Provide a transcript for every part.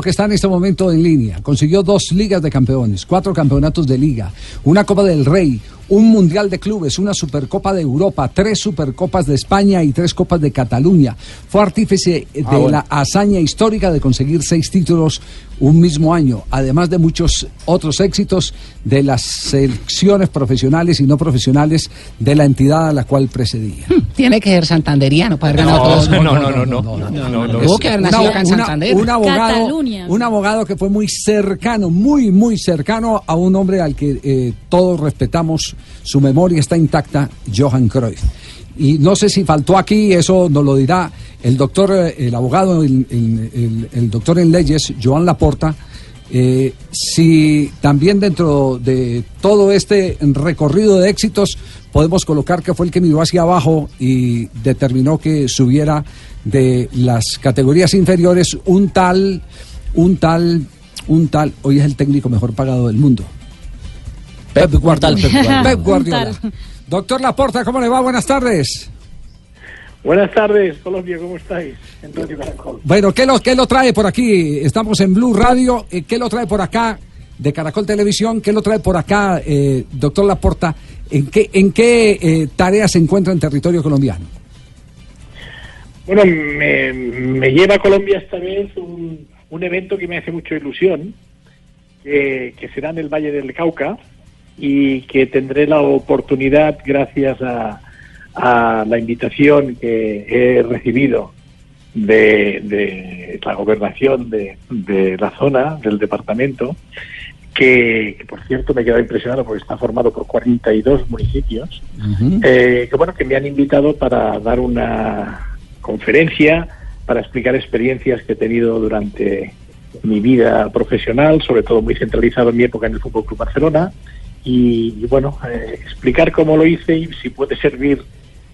que está en este momento en línea. Consiguió dos ligas de campeones, cuatro campeonatos de liga, una Copa del Rey, un Mundial de Clubes, una Supercopa de Europa, tres Supercopas de España y tres Copas de Cataluña. Fue artífice de Ah, la hazaña histórica de conseguir seis títulos un mismo año, además de muchos otros éxitos de las selecciones profesionales y no profesionales de la entidad a la cual precedía. Tiene que ser santanderiano para haber ganado todos. no, no, no, no, no, no, no. Tuvo que haber nacido acá en Santander. un abogado, Cataluña. un abogado que fue muy cercano, muy, muy cercano a un hombre al que eh, todos respetamos, su memoria está intacta, Johan Cruyff. Y no sé si faltó aquí, eso nos lo dirá el doctor, eh, el abogado, el, el- el- el doctor en leyes, Joan Laporta, eh, si también dentro de todo este recorrido de éxitos podemos colocar que fue el que miró hacia abajo y determinó que subiera de las categorías inferiores un tal, un tal, un tal, hoy es el técnico mejor pagado del mundo. Pep Guardiola. Pep Guardiola. Doctor Laporta, ¿cómo le va? Buenas tardes. Buenas tardes, Colombia, ¿cómo estáis? En Radio Caracol. Bueno, ¿qué lo, qué lo trae por aquí? Estamos en Blue Radio. eh, ¿Qué lo trae por acá de Caracol Televisión? ¿Qué lo trae por acá, eh, doctor Laporta? ¿En qué, en qué eh, tareas se encuentra en territorio colombiano? Bueno, me, me lleva a Colombia esta vez un, un evento que me hace mucha ilusión, que, que será en el Valle del Cauca y que tendré la oportunidad, gracias a, a la invitación que he recibido de, de la gobernación de, de la zona, del departamento, que, que, por cierto me he quedado impresionado porque está formado por 42 municipios, eh, que bueno, que me han invitado para dar una conferencia, para explicar experiencias que he tenido durante mi vida profesional, sobre todo muy centralizado en mi época en el Fútbol Club Barcelona, y, y, bueno, eh, explicar cómo lo hice y si puede servir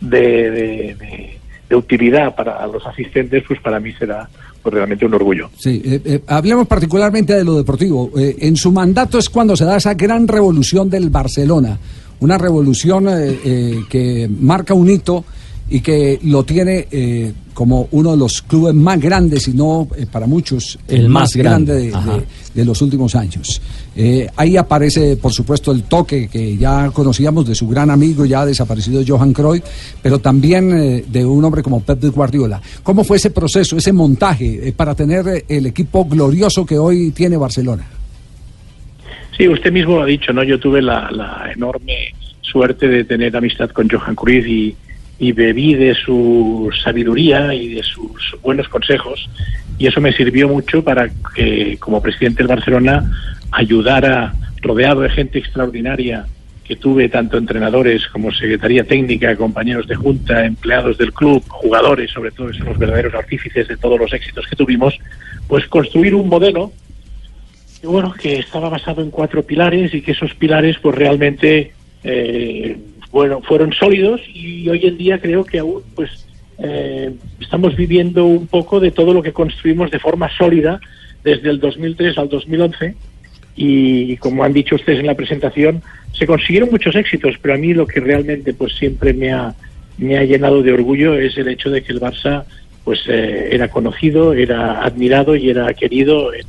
de, de- utilidad para los asistentes, pues para mí será pues, realmente un orgullo. Sí, eh, eh, hablemos particularmente de lo deportivo. Eh, en su mandato es cuando se da esa gran revolución del Barcelona, una revolución que marca un hito y que lo tiene eh, como uno de los clubes más grandes, y no eh, para muchos el, más, grande, de, de- de los últimos años. Eh, ahí aparece, por supuesto, el toque que ya conocíamos de su gran amigo, ya desaparecido Johan Cruyff, pero también eh, de un hombre como Pep Guardiola. ¿Cómo fue ese proceso, ese montaje eh, para tener el equipo glorioso que hoy tiene Barcelona? Sí, usted mismo lo ha dicho, ¿no? Yo tuve la, la enorme suerte de tener amistad con Johan Cruyff y, y bebí de su sabiduría y de sus buenos consejos y eso me sirvió mucho para que como presidente del Barcelona ayudara rodeado de gente extraordinaria que tuve tanto entrenadores como secretaría técnica, compañeros de junta, empleados del club, jugadores, sobre todo, son los verdaderos artífices de todos los éxitos que tuvimos, pues construir un modelo que bueno, que estaba basado en cuatro pilares y que esos pilares pues realmente eh, bueno, fueron sólidos y hoy en día creo que aún pues eh, estamos viviendo un poco de todo lo que construimos de forma sólida desde el 2003 al 2011 y como han dicho ustedes en la presentación se consiguieron muchos éxitos pero a mí lo que realmente pues siempre me ha me ha llenado de orgullo es el hecho de que el Barça pues eh, era conocido era admirado y era querido en,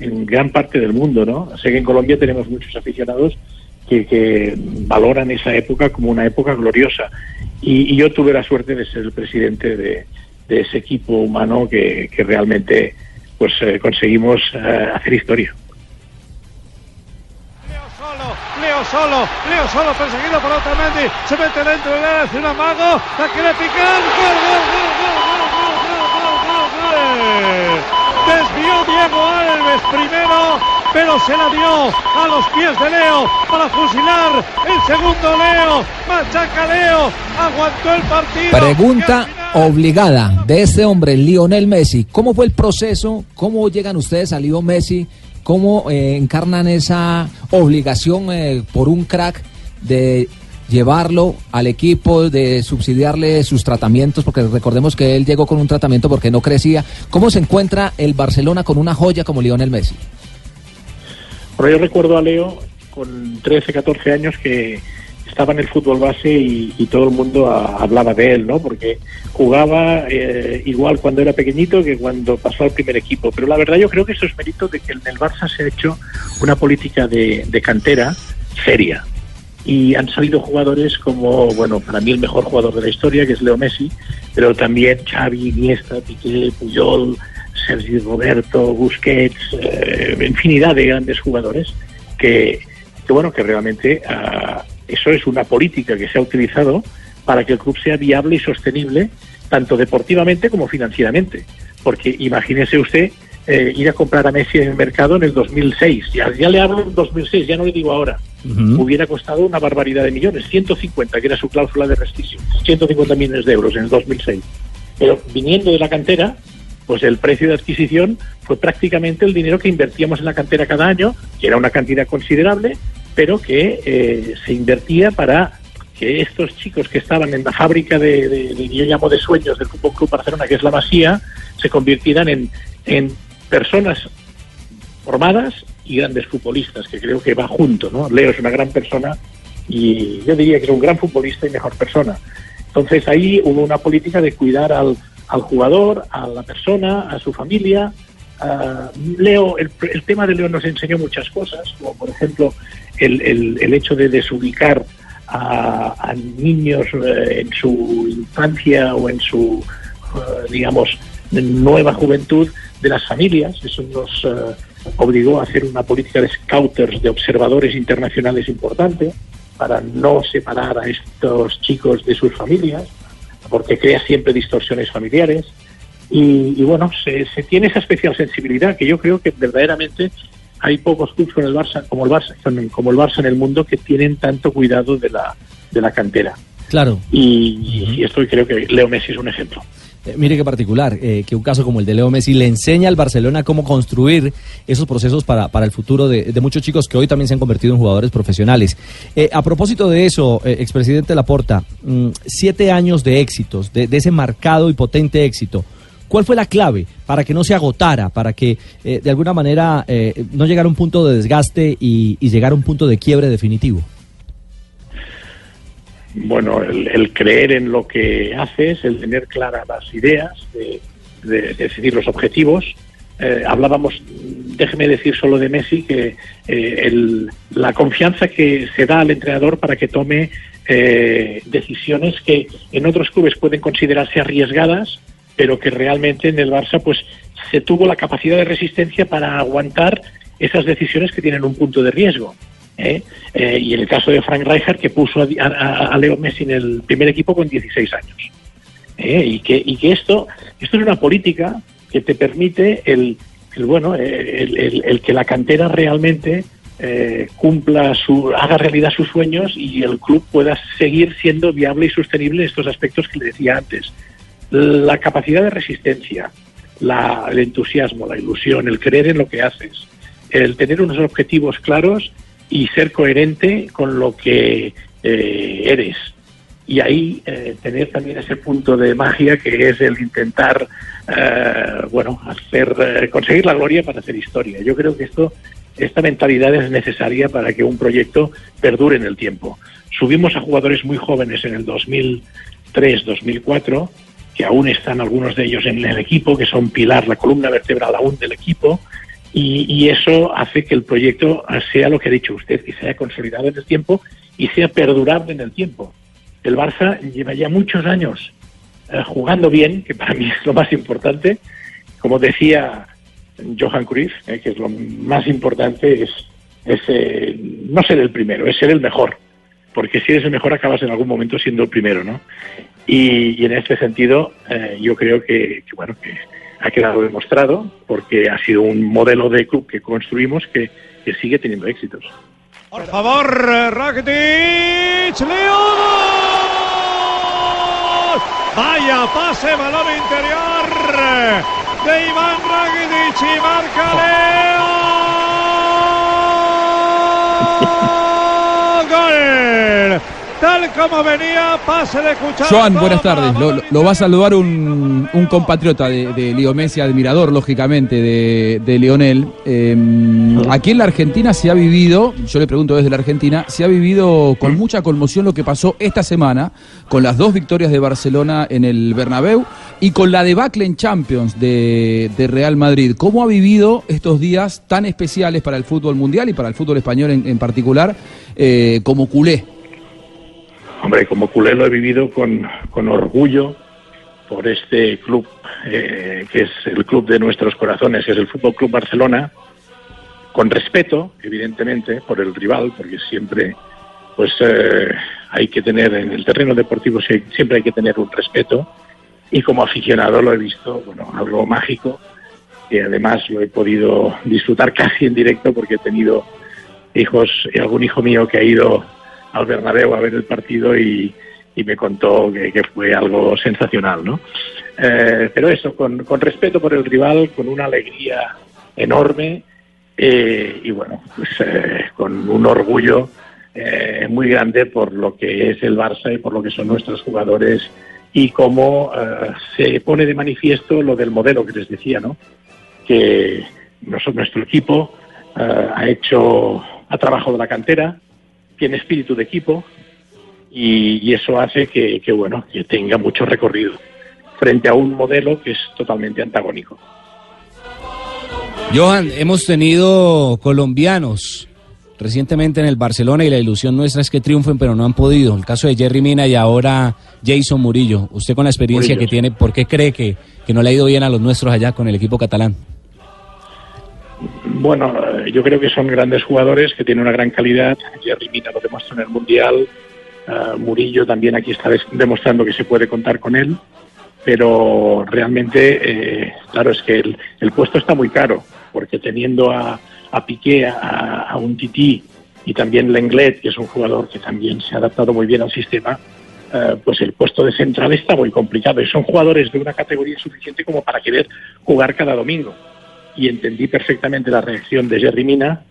en gran parte del mundo, ¿no? Sé que en Colombia tenemos muchos aficionados que, valoran esa época como una época gloriosa. Y, yo tuve la suerte de ser el presidente de, ese equipo humano que, realmente pues eh, conseguimos eh, hacer historia. Leo solo, Leo solo, Leo solo perseguido por Otamendi, se mete dentro del área, hace un amago, la quiere picar, gol, gol, gol, gol, gol, gol. Desvió Diego Alves primero, pero se la dio a los pies de Leo para fusilar el segundo Leo, machaca Leo, aguantó el partido. Pregunta obligada de este hombre, Lionel Messi. ¿Cómo fue el proceso? ¿Cómo llegan ustedes a Lionel Messi? ¿Cómo eh, encarnan esa obligación eh, por un crack de llevarlo al equipo, de subsidiarle sus tratamientos? Porque recordemos que él llegó con un tratamiento porque no crecía. ¿Cómo se encuentra el Barcelona con una joya como Lionel Messi? Bueno, yo recuerdo a Leo con 13, 14 años que estaba en el fútbol base y, todo el mundo hablaba de él, ¿no? Porque jugaba eh, igual cuando era pequeñito que cuando pasó al primer equipo. Pero la verdad yo creo que eso es mérito de que en el Barça se ha hecho una política de, cantera seria. Y han salido jugadores como, bueno, para mí el mejor jugador de la historia, que es Leo Messi, pero también Xavi, Iniesta, Piqué, Puyol, Sergi Roberto, Busquets, eh, infinidad de grandes jugadores que, que bueno, que realmente... Uh, eso es una política que se ha utilizado para que el club sea viable y sostenible, tanto deportivamente como financieramente. Porque imagínese usted eh, ir a comprar a Messi en el mercado en el 2006. Ya, ya le hablo en 2006, ya no le digo ahora. Hubiera costado una barbaridad de millones, 150, que era su cláusula de rescisio, 150 millones de euros en el 2006. Pero viniendo de la cantera, pues el precio de adquisición fue prácticamente el dinero que invertíamos en la cantera cada año, que era una cantidad considerable, pero que eh, se invertía para que estos chicos que estaban en la fábrica de, yo llamo de sueños del Fútbol Club Barcelona, que es la Masía, se convirtieran en, en personas formadas y grandes futbolistas, que creo que va junto, ¿no? Leo es una gran persona y yo diría que es un gran futbolista y mejor persona. Entonces ahí hubo una política de cuidar al, al jugador, a la persona, a su familia, Ah, Leo, el, tema de Leo nos enseñó muchas cosas, como por ejemplo el, el, hecho de desubicar a, niños eh, en su infancia o en su, eh, digamos, nueva juventud de las familias. Eso nos eh, obligó a hacer una política de scouters, de observadores internacionales importante, para no separar a estos chicos de sus familias, porque crea siempre distorsiones familiares. Y, bueno, se, tiene esa especial sensibilidad que yo creo que verdaderamente hay pocos clubes con el Barça, como el Barça, como el Barça en el mundo que tienen tanto cuidado de la, de la cantera. Claro. Y, esto creo que Leo Messi es un ejemplo. Eh, mire qué particular, eh, que un caso como el de Leo Messi le enseña al Barcelona cómo construir esos procesos para, para el futuro de, muchos chicos que hoy también se han convertido en jugadores profesionales. Eh, a propósito de eso, expresidente Laporta, mm, siete años de éxitos, de, de ese marcado y potente éxito. ¿Cuál fue la clave para que no se agotara, para que de alguna manera no llegara a un punto de desgaste y, llegara a un punto de quiebre definitivo? Bueno, el, creer en lo que haces, el tener claras las ideas, de, decidir los objetivos. Eh, hablábamos, déjeme decir solo de Messi, que la confianza que se da al entrenador para que tome decisiones que en otros clubes pueden considerarse arriesgadas, pero que realmente en el Barça pues se tuvo la capacidad de resistencia para aguantar esas decisiones que tienen un punto de riesgo. ¿Eh? Eh, y en el caso de Frank Rijkaard, que puso a, Leo Messi en el primer equipo con 16 años. ¿eh? Y, que, y que esto, esto es una política que te permite el, bueno, el, que la cantera realmente cumpla su, haga realidad sus sueños y el club pueda seguir siendo viable y sostenible en estos aspectos que le decía antes la capacidad de resistencia, el entusiasmo, la ilusión, el creer en lo que haces, el tener unos objetivos claros y ser coherente con lo que eh, eres. Y ahí eh, tener también ese punto de magia que es el intentar, eh, bueno, hacer, conseguir la gloria para hacer historia. Yo creo que esto, esta mentalidad es necesaria para que un proyecto perdure en el tiempo. Subimos a jugadores muy jóvenes en el 2003, 2004 que aún están algunos de ellos en el equipo, que son pilar, la columna vertebral aún del equipo, y, eso hace que el proyecto sea lo que ha dicho usted, que sea consolidado en el tiempo y sea perdurable en el tiempo. El Barça lleva ya muchos años eh, jugando bien, que para mí es lo más importante. Como decía Johan Cruyff, eh, que es lo más importante es, eh, no ser el primero, es ser el mejor porque si eres el mejor acabas en algún momento siendo el primero, ¿no? Y, en este sentido eh, yo creo que, bueno, que ha quedado demostrado porque ha sido un modelo de club que construimos que, sigue teniendo éxitos. Por favor, Rakitic, Leo. Vaya pase, balón interior de Iván Rakitic y marca Leo. Tal como venía, pase de Cuchara. Joan, buenas tardes. Lo, lo- lo va a saludar un, un compatriota de, de Leo Messi, admirador, lógicamente, de, de Lionel. Eh, aquí en la Argentina se ha vivido, yo le pregunto desde la Argentina, se ha vivido con mucha conmoción lo que pasó esta semana con las dos victorias de Barcelona en el Bernabéu y con la debacle en Champions de, de Real Madrid. ¿Cómo ha vivido estos días tan especiales para el fútbol mundial y para el fútbol español en, en particular eh, como culé? Hombre, como culé lo he vivido con, con orgullo por este club, eh, que es el club de nuestros corazones, que es el Fútbol Club Barcelona, con respeto, evidentemente, por el rival, porque siempre pues eh, hay que tener en el terreno deportivo siempre hay que tener un respeto. Y como aficionado lo he visto, bueno, algo mágico que además lo he podido disfrutar casi en directo porque he tenido hijos y algún hijo mío que ha ido al Bernabéu a ver el partido y, me contó que, fue algo sensacional, ¿no? Eh, pero eso, con, con respeto por el rival, con una alegría enorme eh, y bueno, pues eh, con un orgullo eh, muy grande por lo que es el Barça y por lo que son nuestros jugadores y cómo eh, se pone de manifiesto lo del modelo que les decía, ¿no? Que nosotros, nuestro equipo ha hecho, ha trabajado la cantera, tiene espíritu de equipo y, y eso hace que, que, bueno, que tenga mucho recorrido frente a un modelo que es totalmente antagónico. Johan, hemos tenido colombianos recientemente en el Barcelona y la ilusión nuestra es que triunfen, pero no han podido. El caso de Jerry Mina y ahora Jason Murillo. Usted con la experiencia Murillo. que tiene, ¿por qué cree que, que no le ha ido bien a los nuestros allá con el equipo catalán? Bueno, eh, yo creo que son grandes jugadores que tienen una gran calidad. Jerry Mina lo demuestra en el Mundial. eh, Murillo también aquí está demostrando que se puede contar con él. Pero realmente, eh, claro, es que el, puesto está muy caro, porque teniendo a, a Piqué, a, a un Tití y también Lenglet, que es un jugador que también se ha adaptado muy bien al sistema, eh, pues el puesto de central está muy complicado. Y son jugadores de una categoría suficiente como para querer jugar cada domingo y entendí perfectamente la reacción de Jerry Mina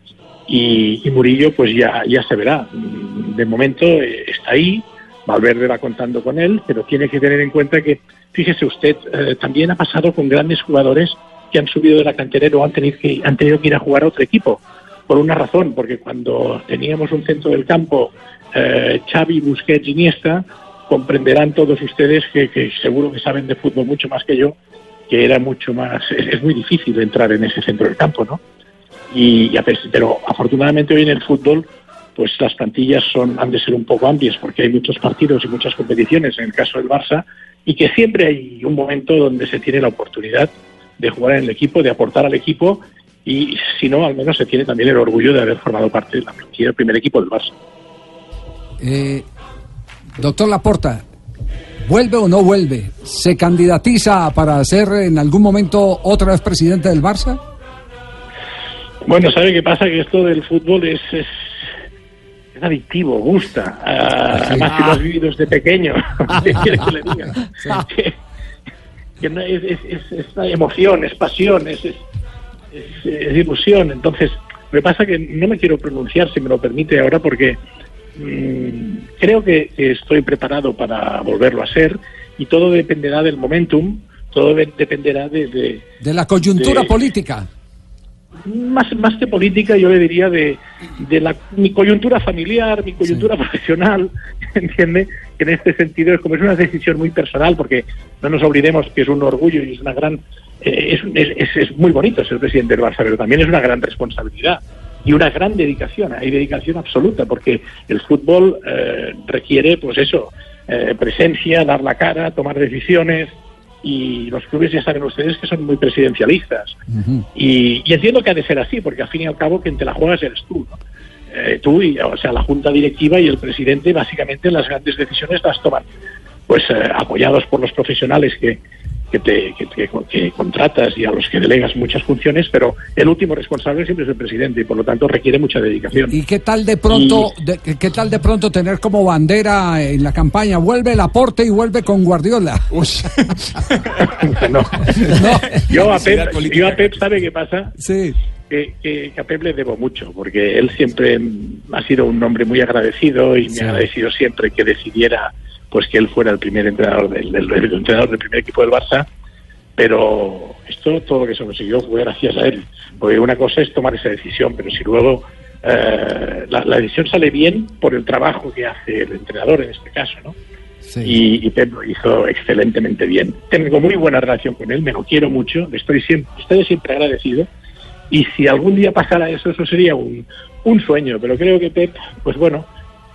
y, Murillo pues ya, ya se verá. De momento eh, está ahí, Valverde va contando con él, pero tiene que tener en cuenta que, fíjese usted, eh, también ha pasado con grandes jugadores que han subido de la cantera o han tenido, que, han tenido que ir a jugar a otro equipo. Por una razón, porque cuando teníamos un centro del campo, eh, Xavi, Busquets, Iniesta, comprenderán todos ustedes que, que seguro que saben de fútbol mucho más que yo, que era mucho más, es, muy difícil entrar en ese centro del campo, ¿no? Y, y a pero afortunadamente hoy en el fútbol, pues las plantillas son, han de ser un poco amplias porque hay muchos partidos y muchas competiciones, en el caso del Barça, y que siempre hay un momento donde se tiene la oportunidad de jugar en el equipo, de aportar al equipo, y si no, al menos se tiene también el orgullo de haber formado parte del primer equipo del Barça. Eh, doctor Laporta, ¿vuelve o no vuelve? ¿Se candidatiza para ser en algún momento otra vez presidente del Barça? Bueno, ¿sabe qué pasa? Que esto del fútbol es, es, es adictivo, gusta. Ah, además, si lo has vivido desde pequeño, ¿qué quiere que le diga? Que, que no es, es, es, emoción, es pasión, es, es, ilusión. Entonces, que pasa que no me quiero pronunciar, si me lo permite ahora, porque creo que, que estoy preparado para volverlo a ser y todo dependerá del momentum, todo de- dependerá de- de, De la coyuntura de- política. más, más que política, yo le diría de, de la, mi coyuntura familiar, mi coyuntura profesional, ¿entiende? Que en este sentido es como es una decisión muy personal, porque no nos olvidemos que es un orgullo y es una gran. eh, es, es, es- es muy bonito ser presidente del Barça, pero también es una gran responsabilidad y una gran dedicación. Hay dedicación absoluta, porque el fútbol eh, requiere, pues eso, eh, presencia, dar la cara, tomar decisiones. Y los clubes ya saben ustedes que son muy presidencialistas. Y, y entiendo que ha de ser así, porque al fin y al cabo quien te la juegas eres tú, ¿no? Eh, tú y, o sea, la junta directiva y el presidente básicamente las grandes decisiones las toman, pues eh, apoyados por los profesionales que, que te que, te- que contratas y a los que delegas muchas funciones, pero el último responsable siempre es el presidente y por lo tanto requiere mucha dedicación. ¿Y qué tal de pronto, de- qué tal de pronto tener como bandera en la campaña vuelve el aporte y vuelve con Guardiola? no. Yo a Pep, yo a Pep sabe qué pasa. Sí. Que, que- que a Pep le debo mucho, porque él siempre mm, ha sido un hombre muy agradecido y me ha agradecido siempre que decidiera pues que él fuera el primer entrenador del, del- el entrenador del primer equipo del Barça. Pero esto, todo lo que se consiguió fue gracias a él. Porque una cosa es tomar esa decisión, pero si luego eh, la, la decisión sale bien por el trabajo que hace el entrenador en este caso, ¿no? Y, y Pep lo hizo excelentemente bien. Tengo muy buena relación con él, me lo quiero mucho, le estoy siempre, estoy siempre agradecido. Y si algún día pasara eso, eso sería un, un sueño. Pero creo que Pep, pues bueno,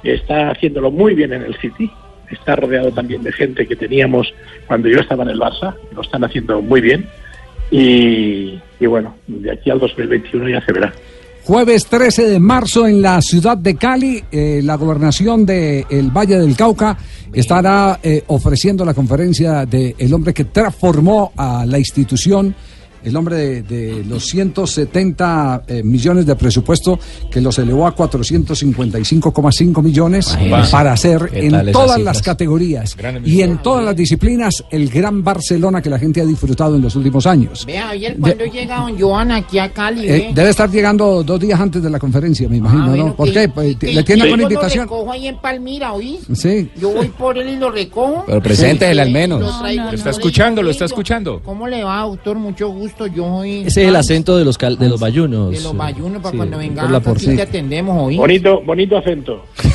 está haciéndolo muy bien en el City. Está rodeado también de gente que teníamos cuando yo estaba en el Barça, lo están haciendo muy bien. Y, y bueno, de aquí al 2021 ya se verá. Jueves 13 de marzo en la ciudad de Cali, eh, la gobernación del Valle del Cauca estará eh, ofreciendo la conferencia de el hombre que transformó a la institución, el hombre de, de los 170 eh, millones de presupuesto que los elevó a 455,5 millones para hacer ¿Qué en todas las categorías y en todas las disciplinas el gran Barcelona que la gente ha disfrutado en los últimos años. Vea, Javier, ¿cuándo llega don Joan aquí a Cali? Eh, debe estar llegando dos días antes de la conferencia, me imagino, Ah, bueno, ¿no? ¿Por que- qué? Pues, que- ¿Le tiene alguna yo invitación? lo recojo ahí en Palmira, ¿oís? Sí. Yo voy por él y lo recojo. Pero preséntesele al menos. Lo traigo Lo está escuchando, lo está escuchando. ¿Cómo le va, doctor? Mucho gusto. Yo. Ese es el acento de los, cal- de los bayunos. De los bayunos, para Sí, cuando venga por la te atendemos, ¿oís? Bonito, bonito acento.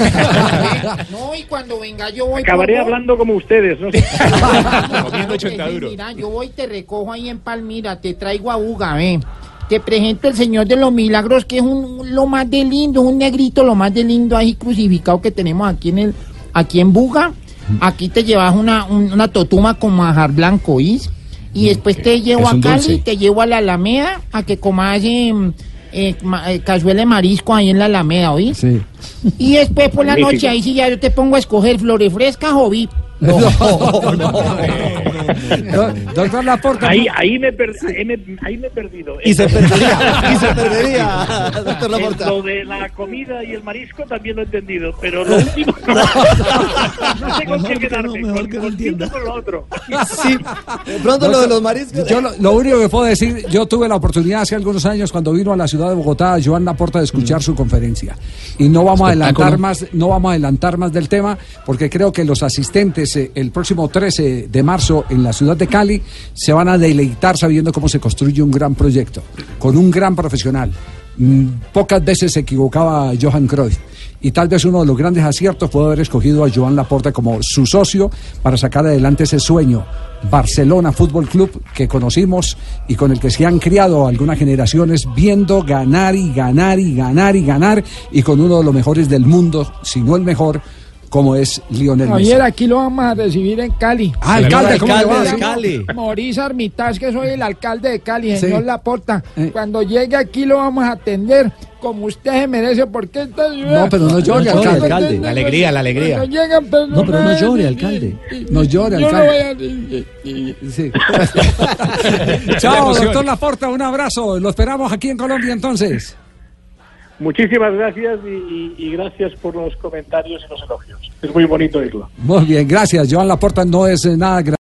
No, y cuando venga yo voy... Acabaré por hablando como ustedes, ¿no? Mira, yo voy y te recojo ahí en Palmira, te traigo a Uga, ve. Te presento el Señor de los Milagros, que es un, lo más de lindo, un negrito, lo más de lindo ahí crucificado que tenemos aquí en el, aquí en Buga. Aquí te llevas una, un- una totuma con majar blanco, ¿oís? Y después te llevo a Cali, te llevo a la Alameda a que comas eh, eh, ma- eh, cazuela de marisco ahí en la Alameda, ¿oís? Sí. Y después por la noche, ahí sí ya yo te pongo a escoger flores frescas o VIP. No, no. Do- Doctor Laporta, Ahí, ahí, me per- ahí, me, ahí me he perdido. Y se perdería, y se perdería, doctor Laporta. Lo de la comida y el marisco también lo he entendido, pero lo último no, no sé con qué quedarme, con, con uno o con lo otro. Sí, pronto lo de los mariscos. yo lo, lo único que puedo decir, yo tuve la oportunidad hace algunos años cuando vino a la ciudad de Bogotá, Joan Laporta, de escuchar su conferencia. Y no vamos a adelantar más, no vamos a adelantar más del tema, porque creo que los asistentes el próximo 13 de marzo en la ciudad de Cali se van a deleitar sabiendo cómo se construye un gran proyecto, con un gran profesional. Mm, Pocas veces se equivocaba Johan Cruyff. Y tal vez uno de los grandes aciertos fue haber escogido a Joan Laporta como su socio para sacar adelante ese sueño. Barcelona Fútbol Club que conocimos y con el que se han criado algunas generaciones viendo ganar y ganar y ganar y ganar y con uno de los mejores del mundo, si no el mejor, como es Lionel Messi. Ayer aquí lo vamos a recibir en Cali. Ah, alcalde, ¿cómo alcalde va? de. Cali. Maurice Armitage, que soy el alcalde de Cali, Sí. señor Laporta. Eh. Cuando llegue aquí lo vamos a atender como usted se merece, porque esta ciudad... No, pero no llore, Cuando alcalde. alcalde. La alegría, la alegría. Cuando llegan personas- No, pero no llore, alcalde. No llore, Yo no alcalde. voy a... Sí. Chao, doctor Laporta, un abrazo. Lo esperamos aquí en Colombia entonces. Muchísimas gracias y, y- gracias por los comentarios y los elogios. Es muy bonito oírlo. Muy bien, gracias. Joan Laporta no es eh, nada